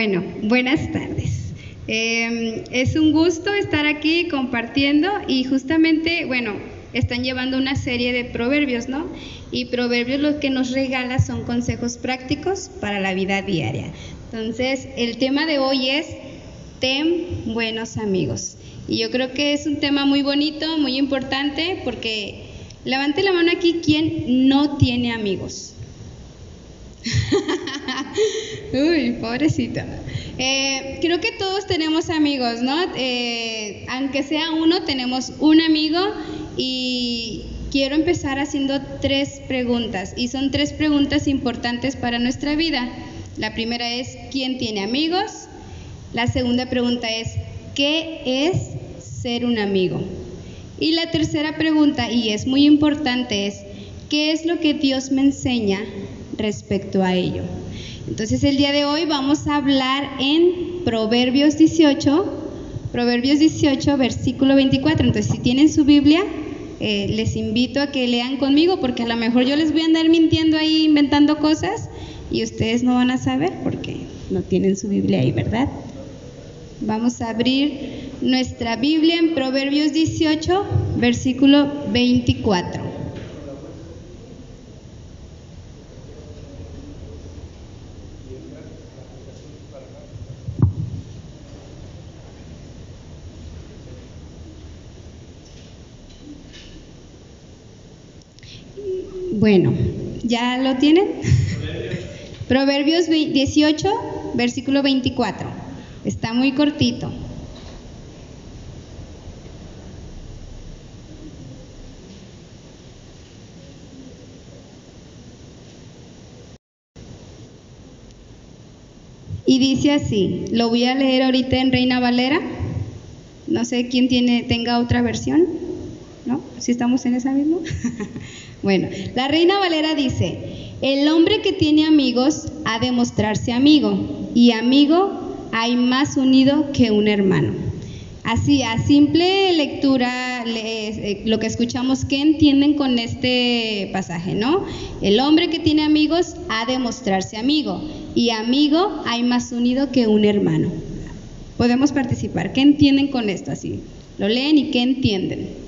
Bueno, buenas tardes. Em, es un gusto estar aquí compartiendo y justamente, bueno, están llevando una serie de proverbios, ¿no? Y proverbios lo que nos regala son consejos prácticos para la vida diaria. Entonces, el tema de hoy es ten buenos amigos. Y yo creo que es un tema muy bonito, muy importante, porque levante la mano aquí quien no tiene amigos. Uy, pobrecita. Eh, creo que todos tenemos amigos, ¿no? Eh, aunque sea uno, tenemos un amigo y quiero empezar haciendo tres preguntas. Y son tres preguntas importantes para nuestra vida. La primera es, ¿quién tiene amigos? La segunda pregunta es, ¿qué es ser un amigo? Y la tercera pregunta, y es muy importante, es, ¿qué es lo que Dios me enseña respecto a ello? Entonces el día de hoy vamos a hablar en Proverbios 18, Proverbios 18, versículo 24. Entonces si tienen su Biblia, eh, les invito a que lean conmigo porque a lo mejor yo les voy a andar mintiendo ahí, inventando cosas y ustedes no van a saber porque no tienen su Biblia ahí, ¿verdad? Vamos a abrir nuestra Biblia en Proverbios 18, versículo 24. Bueno, ¿ya lo tienen? Proverbios 18, versículo 24. Está muy cortito. Y dice así, lo voy a leer ahorita en Reina Valera. No sé quién tiene, tenga otra versión. Si estamos en esa misma. bueno, la Reina Valera dice, el hombre que tiene amigos ha de mostrarse amigo, y amigo hay más unido que un hermano. Así, a simple lectura, eh, lo que escuchamos, ¿qué entienden con este pasaje? ¿No? El hombre que tiene amigos ha de mostrarse amigo, y amigo hay más unido que un hermano. Podemos participar. ¿Qué entienden con esto? Así, lo leen y ¿qué entienden?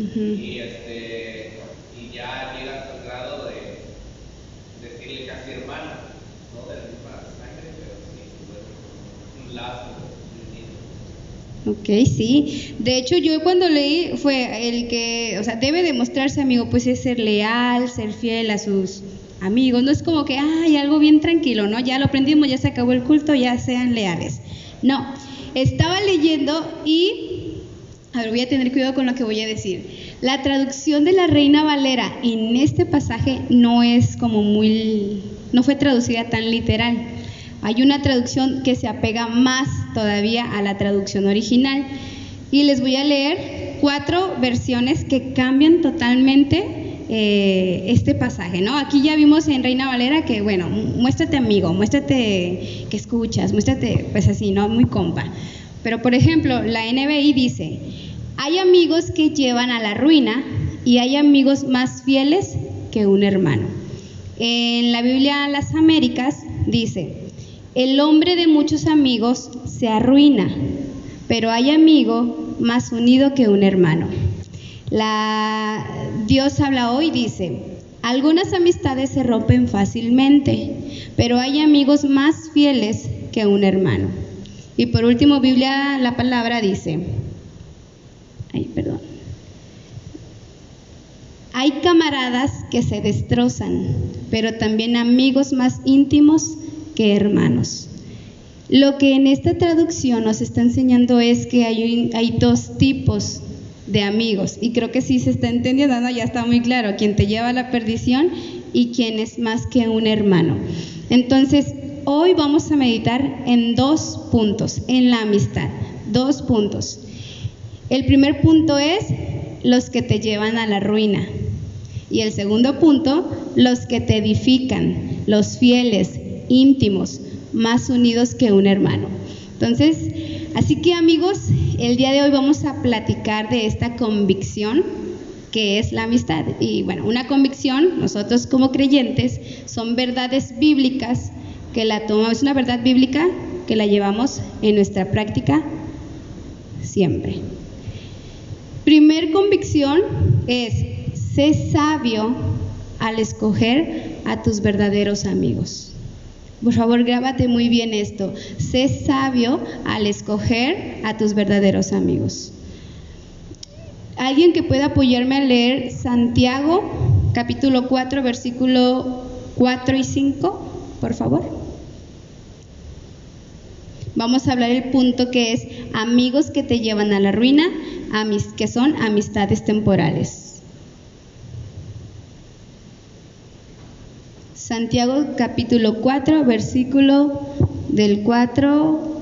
Y, este, y ya llega al grado de decirle casi hermano, no de la misma sangre, pero sí, un lazo. Ok, sí. De hecho, yo cuando leí fue el que, o sea, debe demostrarse amigo, pues es ser leal, ser fiel a sus amigos. No es como que, ay, algo bien tranquilo, ¿no? Ya lo aprendimos, ya se acabó el culto, ya sean leales. No, estaba leyendo y, a ver, voy a tener cuidado con lo que voy a decir. La traducción de la Reina Valera en este pasaje no es como muy, no fue traducida tan literal. Hay una traducción que se apega más todavía a la traducción original. Y les voy a leer cuatro versiones que cambian totalmente eh, este pasaje, ¿no? Aquí ya vimos en Reina Valera que, bueno, muéstrate amigo, muéstrate que escuchas, muéstrate, pues así, ¿no? Muy compa. Pero, por ejemplo, la NBI dice, hay amigos que llevan a la ruina y hay amigos más fieles que un hermano. En la Biblia Las Américas dice, el hombre de muchos amigos se arruina, pero hay amigo más unido que un hermano. La Dios habla hoy dice, algunas amistades se rompen fácilmente, pero hay amigos más fieles que un hermano. Y por último, Biblia la palabra dice, perdón. Hay camaradas que se destrozan, pero también amigos más íntimos que hermanos. Lo que en esta traducción nos está enseñando es que hay, hay dos tipos de amigos y creo que sí se está entendiendo, ya está muy claro, quien te lleva a la perdición y quien es más que un hermano. Entonces, hoy vamos a meditar en dos puntos, en la amistad dos puntos. El primer punto es los que te llevan a la ruina. Y el segundo punto, los que te edifican, los fieles, íntimos, más unidos que un hermano. Entonces, así que amigos, el día de hoy vamos a platicar de esta convicción que es la amistad. Y bueno, una convicción, nosotros como creyentes, son verdades bíblicas que la tomamos, es una verdad bíblica que la llevamos en nuestra práctica siempre. Primer convicción es, sé sabio al escoger a tus verdaderos amigos. Por favor, grábate muy bien esto. Sé sabio al escoger a tus verdaderos amigos. Alguien que pueda apoyarme a leer Santiago, capítulo 4, versículo 4 y 5, por favor. Vamos a hablar el punto que es amigos que te llevan a la ruina, que son amistades temporales. Santiago capítulo 4, versículo del 4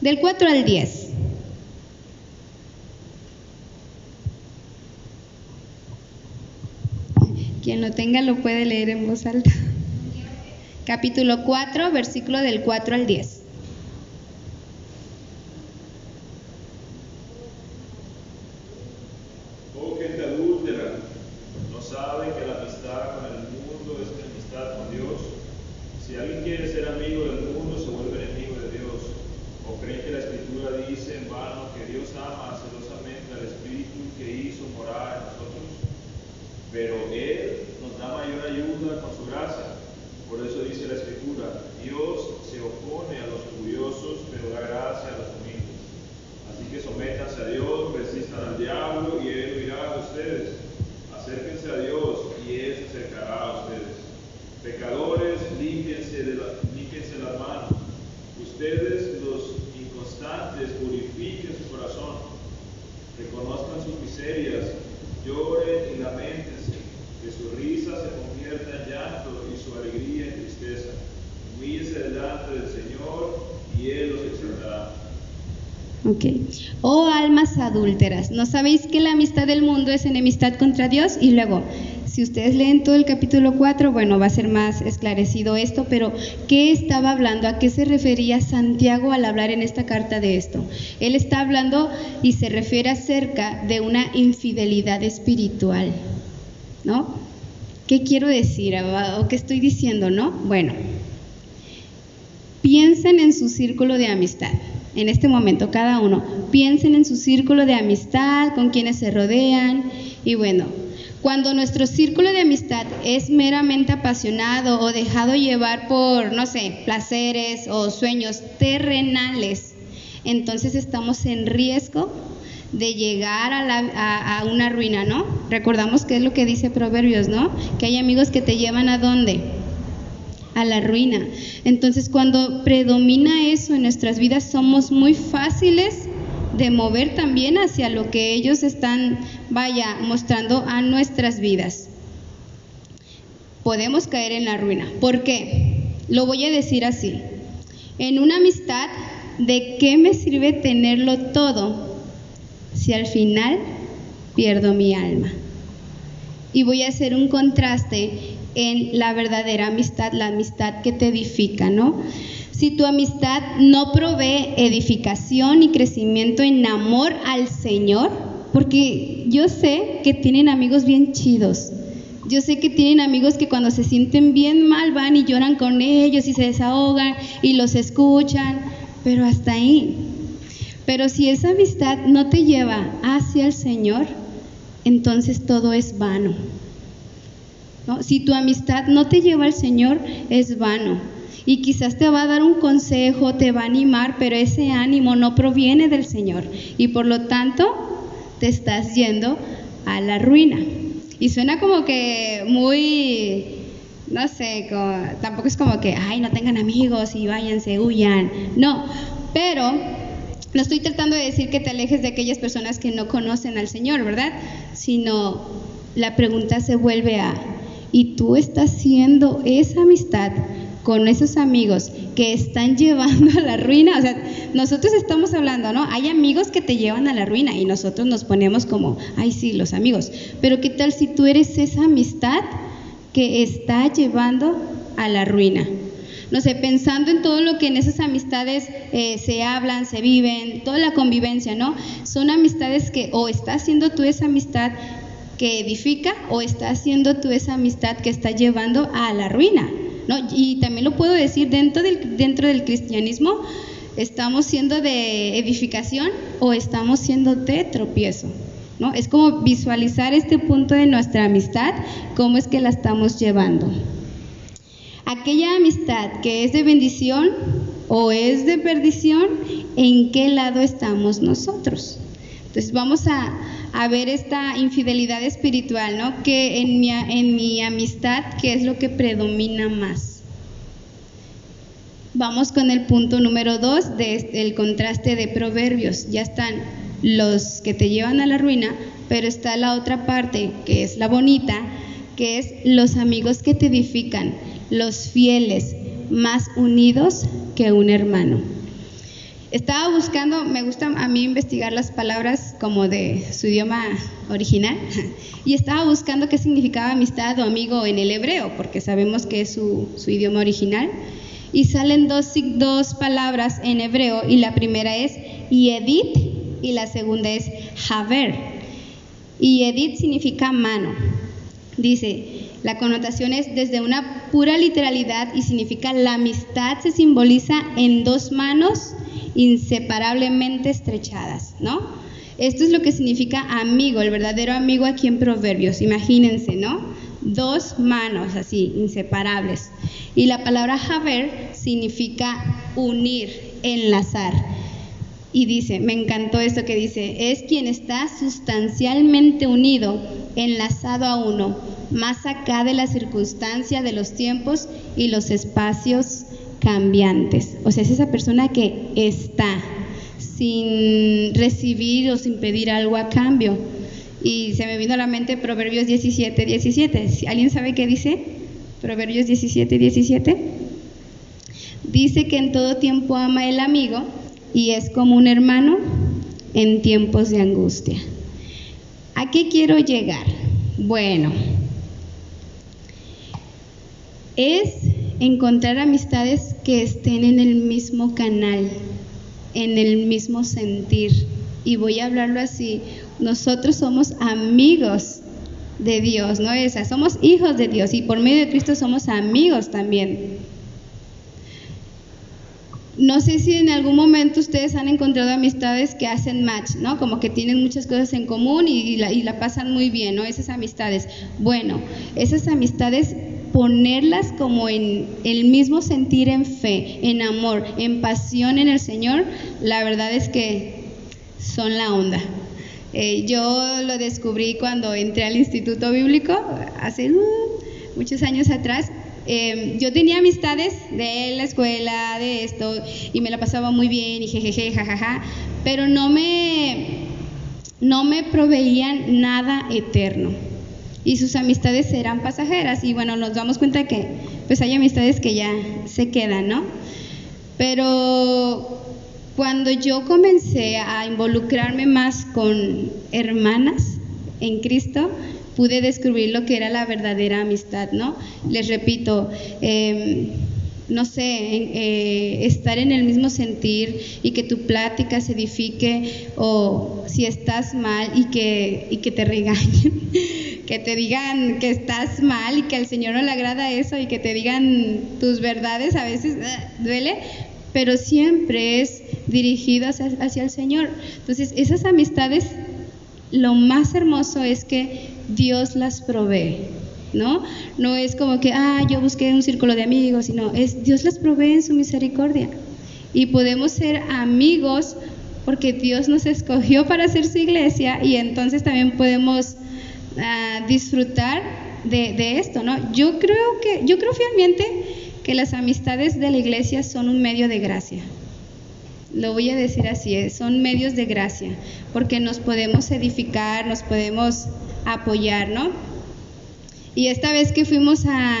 del 4 al 10. Quien lo tenga lo puede leer en voz alta. Capítulo 4, versículo del 4 al 10. Oh almas adúlteras, ¿no sabéis que la amistad del mundo es enemistad contra Dios? Y luego, si ustedes leen todo el capítulo 4, bueno, va a ser más esclarecido esto, pero ¿qué estaba hablando? ¿A qué se refería Santiago al hablar en esta carta de esto? Él está hablando y se refiere acerca de una infidelidad espiritual, ¿no? ¿Qué quiero decir o qué estoy diciendo, no? Bueno, piensen en su círculo de amistad en este momento, cada uno. Piensen en su círculo de amistad, con quienes se rodean. Y bueno, cuando nuestro círculo de amistad es meramente apasionado o dejado llevar por, no sé, placeres o sueños terrenales, entonces estamos en riesgo de llegar a, a, una ruina, ¿no? Recordamos que es lo que dice Proverbios, ¿no? Que hay amigos que te llevan a dónde? A la ruina. Entonces, cuando predomina eso en nuestras vidas, somos muy fáciles de mover también hacia lo que ellos están, vaya, mostrando a nuestras vidas. Podemos caer en la ruina. ¿Por qué? Lo voy a decir así. En una amistad, ¿de qué me sirve tenerlo todo si al final pierdo mi alma? Y voy a hacer un contraste en la verdadera amistad, la amistad que te edifica, ¿no? Si tu amistad no provee edificación y crecimiento en amor al Señor, porque yo sé que tienen amigos bien chidos. Yo sé que tienen amigos que cuando se sienten bien mal van y lloran con ellos y se desahogan y los escuchan, pero hasta ahí. Pero si esa amistad no te lleva hacia el Señor, entonces todo es vano. Si tu amistad no te lleva al Señor, es vano. Y quizás te va a dar un consejo, te va a animar, pero ese ánimo no proviene del Señor. Y por lo tanto, te estás yendo a la ruina. Y suena como que muy, no sé, tampoco es como que, ay, no tengan amigos y váyanse, huyan. No, pero no estoy tratando de decir que te alejes de aquellas personas que no conocen al Señor, ¿verdad? Sino la pregunta se vuelve a, y tú estás haciendo esa amistad con esos amigos que están llevando a la ruina, o sea, nosotros estamos hablando, ¿no? Hay amigos que te llevan a la ruina y nosotros nos ponemos como, ay, sí, los amigos. Pero ¿qué tal si tú eres esa amistad que está llevando a la ruina? no sé, pensando en todo lo que en esas amistades eh, se hablan, se viven, toda la convivencia, ¿no? Son amistades que o estás haciendo tú esa amistad que edifica o estás haciendo tú esa amistad que está llevando a la ruina, ¿no? Y también lo puedo decir dentro del, dentro del cristianismo, estamos siendo de edificación o estamos siendo de tropiezo. ¿No? Es como visualizar este punto de nuestra amistad, cómo es que la estamos llevando. Aquella amistad que es de bendición o es de perdición, ¿en qué lado estamos nosotros? Entonces vamos a, ver esta infidelidad espiritual, ¿no? Que en mi, en mi amistad, ¿qué es lo que predomina más? Vamos con el punto número dos del contraste de proverbios. Ya están los que te llevan a la ruina, pero está la otra parte, que es la bonita, que es los amigos que te edifican los fieles, más unidos que un hermano. Estaba buscando, me gusta a mí investigar las palabras como de su idioma original, y estaba buscando qué significaba amistad o amigo en el hebreo, porque sabemos que es su, idioma original, y salen dos, dos palabras en hebreo, y la primera es yedit y la segunda es haver. Y yedit significa mano. Dice, la connotación es desde una pura literalidad y significa la amistad se simboliza en dos manos inseparablemente estrechadas, ¿no? Esto es lo que significa amigo, el verdadero amigo aquí en Proverbios, imagínense, ¿no? Dos manos así, inseparables. Y la palabra haber significa unir, enlazar. Y dice, me encantó esto que dice, es quien está sustancialmente unido, enlazado a uno más acá de la circunstancia de los tiempos y los espacios cambiantes. O sea, es esa persona que está sin recibir o sin pedir algo a cambio. Y se me vino a la mente Proverbios 17, 17. ¿Alguien sabe qué dice? Proverbios 17, 17. Dice que en todo tiempo ama el amigo y es como un hermano en tiempos de angustia. ¿A qué quiero llegar? Bueno, es encontrar amistades que estén en el mismo canal, en el mismo sentir. Y voy a hablarlo así, nosotros somos amigos de Dios, ¿no? Esa, somos hijos de Dios y por medio de Cristo somos amigos también. No sé si en algún momento ustedes han encontrado amistades que hacen match, ¿no? Como que tienen muchas cosas en común y, y la pasan muy bien, ¿no? Esas amistades. Bueno, esas amistades ponerlas como en el mismo sentir en fe, en amor, en pasión en el Señor, la verdad es que son la onda. Eh, yo lo descubrí cuando entré al Instituto Bíblico, hace uh, muchos años atrás. Em, yo tenía amistades de la escuela, de esto, y me la pasaba muy bien, y jejeje, jajaja, pero no me, no me proveían nada eterno y sus amistades serán pasajeras y bueno, nos damos cuenta que pues hay amistades que ya se quedan, ¿no? Pero cuando yo comencé a involucrarme más con hermanas en Cristo, pude descubrir lo que era la verdadera amistad, ¿no? Les repito, eh, no sé, eh, estar en el mismo sentir y que tu plática se edifique o si estás mal y que, y que te regañen, que te digan que estás mal y que al Señor no le agrada eso y que te digan tus verdades, a veces ah, duele, pero siempre es dirigido hacia, hacia el Señor. Entonces, esas amistades, lo más hermoso es que Dios las provee. ¿no? No es como que, ah, yo busqué un círculo de amigos, sino es Dios las provee en su misericordia. Y podemos ser amigos porque Dios nos escogió para ser su iglesia y entonces también podemos disfrutar de, esto, ¿no? Yo creo que, yo creo fielmente que las amistades de la iglesia son un medio de gracia. Lo voy a decir así, son medios de gracia, porque nos podemos edificar, nos podemos apoyar, ¿no? Y esta vez que fuimos a,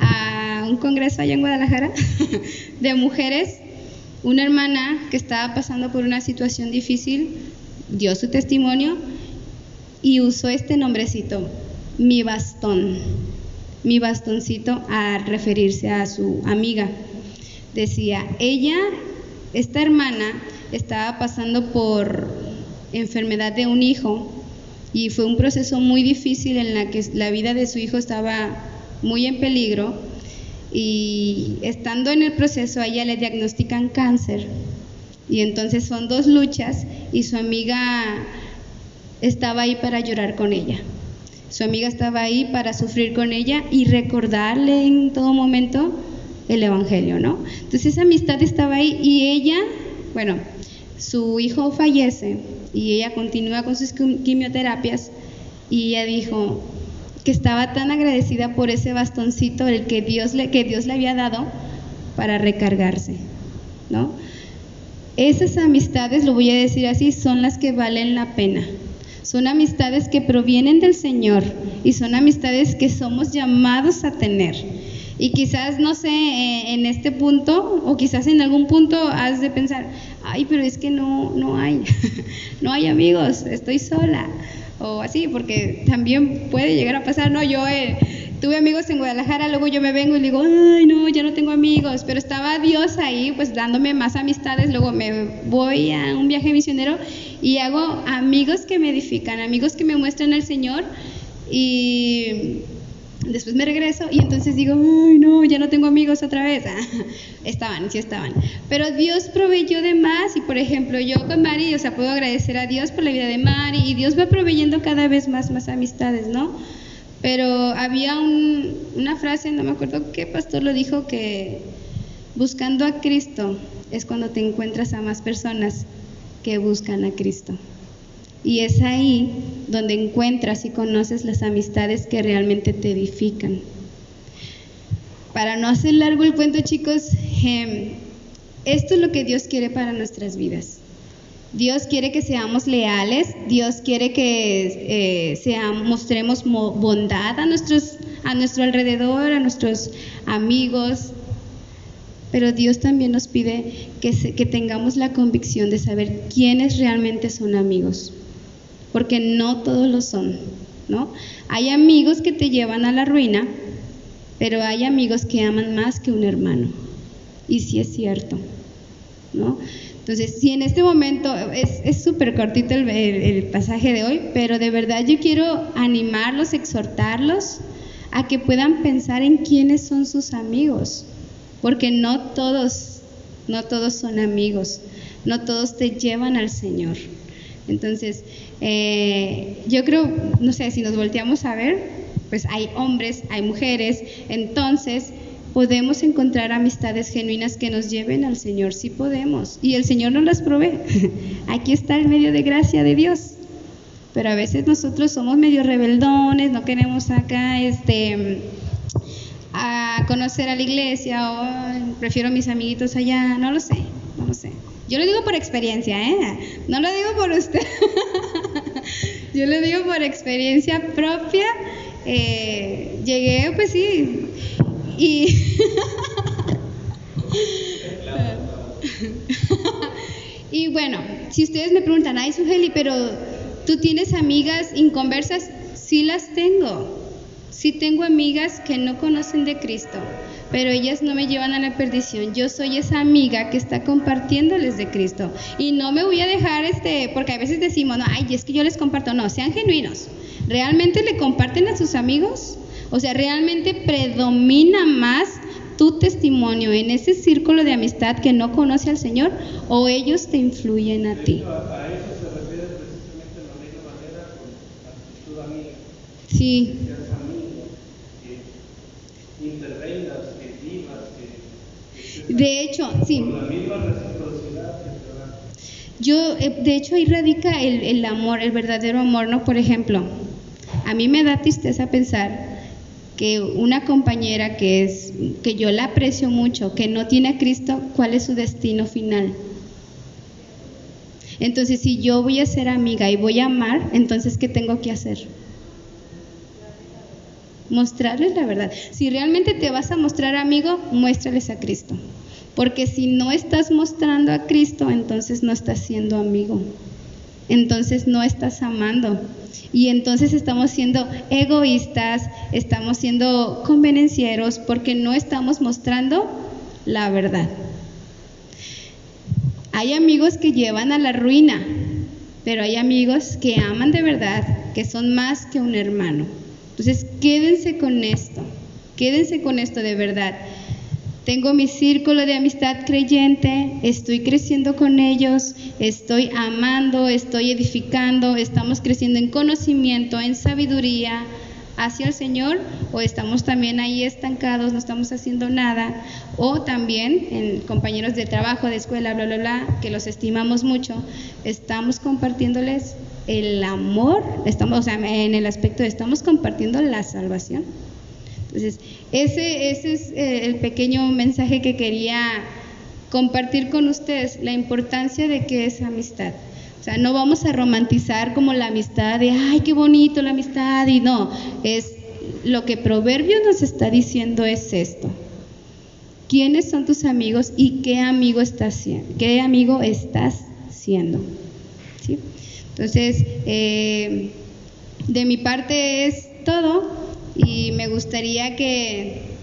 a un congreso allá en Guadalajara de mujeres, una hermana que estaba pasando por una situación difícil dio su testimonio y usó este nombrecito, mi bastón, mi bastoncito a referirse a su amiga. Decía, ella, esta hermana, estaba pasando por enfermedad de un hijo y fue un proceso muy difícil en la que la vida de su hijo estaba muy en peligro y estando en el proceso a ella le diagnostican cáncer y entonces son dos luchas y su amiga estaba ahí para llorar con ella. Su amiga estaba ahí para sufrir con ella y recordarle en todo momento el Evangelio, ¿no? Entonces esa amistad estaba ahí y ella, bueno, su hijo fallece y ella continúa con sus quimioterapias y ella dijo que estaba tan agradecida por ese bastoncito el que Dios le, que Dios le había dado para recargarse, ¿no? Esas amistades, lo voy a decir así, son las que valen la pena. Son amistades que provienen del Señor y son amistades que somos llamados a tener. Y quizás, no sé, eh, en este punto o quizás en algún punto has de pensar, ay, pero es que no, no hay, no hay amigos, estoy sola. O así, porque también puede llegar a pasar, ¿no? Yo eh, tuve amigos en Guadalajara, luego yo me vengo y digo, ay, no, ya no tengo amigos, pero estaba Dios ahí, pues dándome más amistades, luego me voy a un viaje misionero y hago amigos que me edifican, amigos que me muestran al Señor y Después me regreso y entonces digo, ay, no, ya no tengo amigos otra vez. estaban, sí estaban. Pero Dios proveyó de más y, por ejemplo, yo con Mari, o sea, puedo agradecer a Dios por la vida de Mari y Dios va proveyendo cada vez más, más amistades, ¿no? Pero había una frase, no me acuerdo qué pastor lo dijo, que buscando a Cristo es cuando te encuentras a más personas que buscan a Cristo. Y es ahí donde encuentras y conoces las amistades que realmente te edifican. Para no hacer largo el cuento, chicos, em, esto es lo que Dios quiere para nuestras vidas. Dios quiere que seamos leales, Dios quiere que eh, mostremos bondad a, nuestros, a nuestro alrededor, a nuestros amigos, pero Dios también nos pide que, que tengamos la convicción de saber quiénes realmente son amigos porque no todos lo son, ¿no? Hay amigos que te llevan a la ruina, pero hay amigos que aman más que un hermano. Y sí es cierto, ¿no? Entonces, si en este momento es súper cortito el, el, pasaje de hoy, pero de verdad yo quiero animarlos, exhortarlos a que puedan pensar en quiénes son sus amigos, porque no todos, no todos son amigos, no todos te llevan al Señor. Entonces, eh, yo creo, no sé, si nos volteamos a ver, pues hay hombres, hay mujeres, entonces podemos encontrar amistades genuinas que nos lleven al Señor, sí podemos, y el Señor nos las provee. Aquí está el medio de gracia de Dios. Pero a veces nosotros somos medio rebeldones, no queremos acá este a conocer a la iglesia o prefiero a mis amiguitos allá, no lo sé, no lo sé. Yo lo digo por experiencia, ¿eh? No lo digo por usted. Yo lo digo por experiencia propia. Eh, llegué, pues sí. Y. y bueno, si ustedes me preguntan, ay, Sujeli, pero tú tienes amigas inconversas, sí las tengo. Sí tengo amigas que no conocen de Cristo pero ellas no me llevan a la perdición. Yo soy esa amiga que está compartiéndoles de Cristo. Y no me voy a dejar, este, porque a veces decimos, no, ay, es que yo les comparto. No, sean genuinos. ¿Realmente le comparten a sus amigos? O sea, ¿realmente predomina más tu testimonio en ese círculo de amistad que no conoce al Señor o ellos te influyen a ti? Sí. De hecho, sí. Yo, eh, de hecho, ahí radica el, el, amor, el verdadero amor, ¿no? Por ejemplo, a mí me da tristeza pensar que una compañera que es, que yo la aprecio mucho, que no tiene a Cristo, ¿cuál es su destino final? Entonces, si yo voy a ser amiga y voy a amar, entonces, ¿qué tengo que hacer? mostrarles la verdad. Si realmente te vas a mostrar amigo, muéstrales a Cristo. Porque si no estás mostrando a Cristo, entonces no estás siendo amigo. Entonces no estás amando. Y entonces estamos siendo egoístas, estamos siendo convenencieros porque no estamos mostrando la verdad. Hay amigos que llevan a la ruina, pero hay amigos que aman de verdad, que son más que un hermano. Entonces, quédense con esto, quédense con esto de verdad. Tengo mi círculo de amistad creyente, estoy creciendo con ellos, estoy amando, estoy edificando, estamos creciendo en conocimiento, en sabiduría hacia el Señor, o estamos también ahí estancados, no estamos haciendo nada, o también en compañeros de trabajo, de escuela, bla, bla, bla, que los estimamos mucho, estamos compartiéndoles el amor, estamos, o sea, en el aspecto de estamos compartiendo la salvación. Entonces, ese, ese es eh, el pequeño mensaje que quería compartir con ustedes, la importancia de que es amistad. O sea, no vamos a romantizar como la amistad de, ay, qué bonito la amistad, y no, es lo que Proverbios nos está diciendo es esto. ¿Quiénes son tus amigos y qué amigo estás siendo? ¿Qué amigo estás siendo? ¿Sí? Entonces, eh, de mi parte es todo y me gustaría que,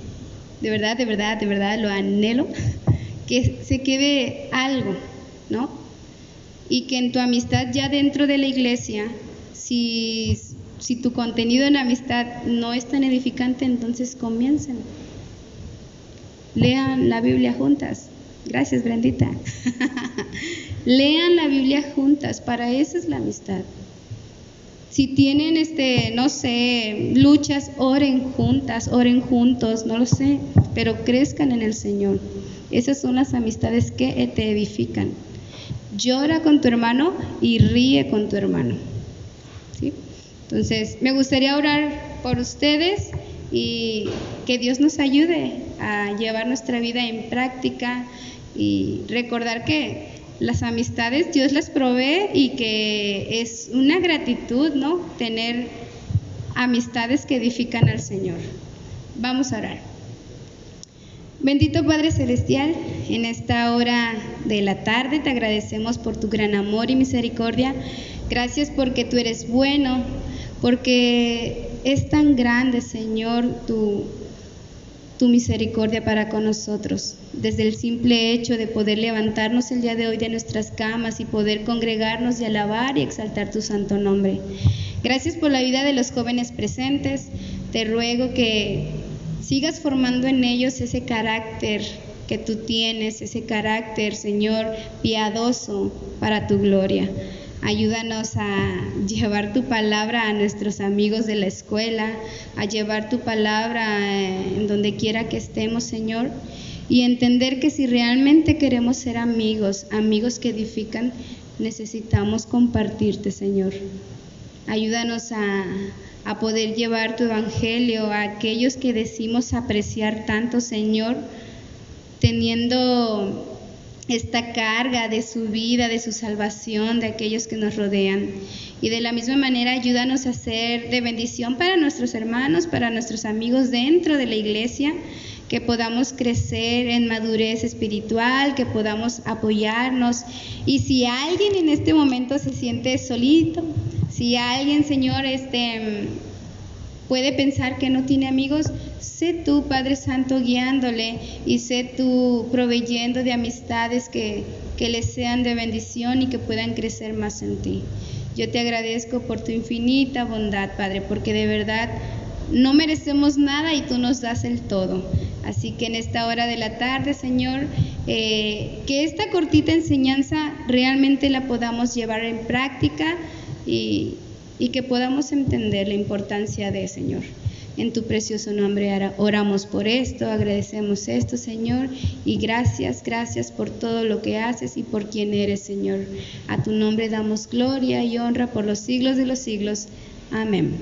de verdad, de verdad, de verdad, lo anhelo, que se quede algo, ¿no? Y que en tu amistad ya dentro de la iglesia, si, si tu contenido en amistad no es tan edificante, entonces comiencen. Lean la Biblia juntas. Gracias, Brendita. Lean la Biblia juntas, para eso es la amistad. Si tienen, este, no sé, luchas, oren juntas, oren juntos, no lo sé, pero crezcan en el Señor. Esas son las amistades que te edifican. Llora con tu hermano y ríe con tu hermano. ¿Sí? Entonces, me gustaría orar por ustedes y que Dios nos ayude a llevar nuestra vida en práctica y recordar que las amistades Dios las provee y que es una gratitud, ¿no? Tener amistades que edifican al Señor. Vamos a orar. Bendito Padre Celestial, en esta hora de la tarde te agradecemos por tu gran amor y misericordia. Gracias porque tú eres bueno, porque es tan grande, Señor, tu tu misericordia para con nosotros. Desde el simple hecho de poder levantarnos el día de hoy de nuestras camas y poder congregarnos y alabar y exaltar tu santo nombre. Gracias por la vida de los jóvenes presentes. Te ruego que sigas formando en ellos ese carácter que tú tienes, ese carácter, Señor, piadoso para tu gloria. Ayúdanos a llevar tu palabra a nuestros amigos de la escuela, a llevar tu palabra eh, en donde quiera que estemos, Señor, y entender que si realmente queremos ser amigos, amigos que edifican, necesitamos compartirte, Señor. Ayúdanos a, a poder llevar tu evangelio a aquellos que decimos apreciar tanto, Señor, teniendo esta carga de su vida, de su salvación, de aquellos que nos rodean. Y de la misma manera, ayúdanos a ser de bendición para nuestros hermanos, para nuestros amigos dentro de la iglesia, que podamos crecer en madurez espiritual, que podamos apoyarnos. Y si alguien en este momento se siente solito, si alguien, Señor, este puede pensar que no tiene amigos, sé tú, Padre Santo, guiándole y sé tú proveyendo de amistades que, que les sean de bendición y que puedan crecer más en ti. Yo te agradezco por tu infinita bondad, Padre, porque de verdad no merecemos nada y tú nos das el todo. Así que en esta hora de la tarde, Señor, eh, que esta cortita enseñanza realmente la podamos llevar en práctica y, y que podamos entender la importancia de, Señor. En tu precioso nombre oramos por esto, agradecemos esto, Señor, y gracias, gracias por todo lo que haces y por quien eres, Señor. A tu nombre damos gloria y honra por los siglos de los siglos. Amén.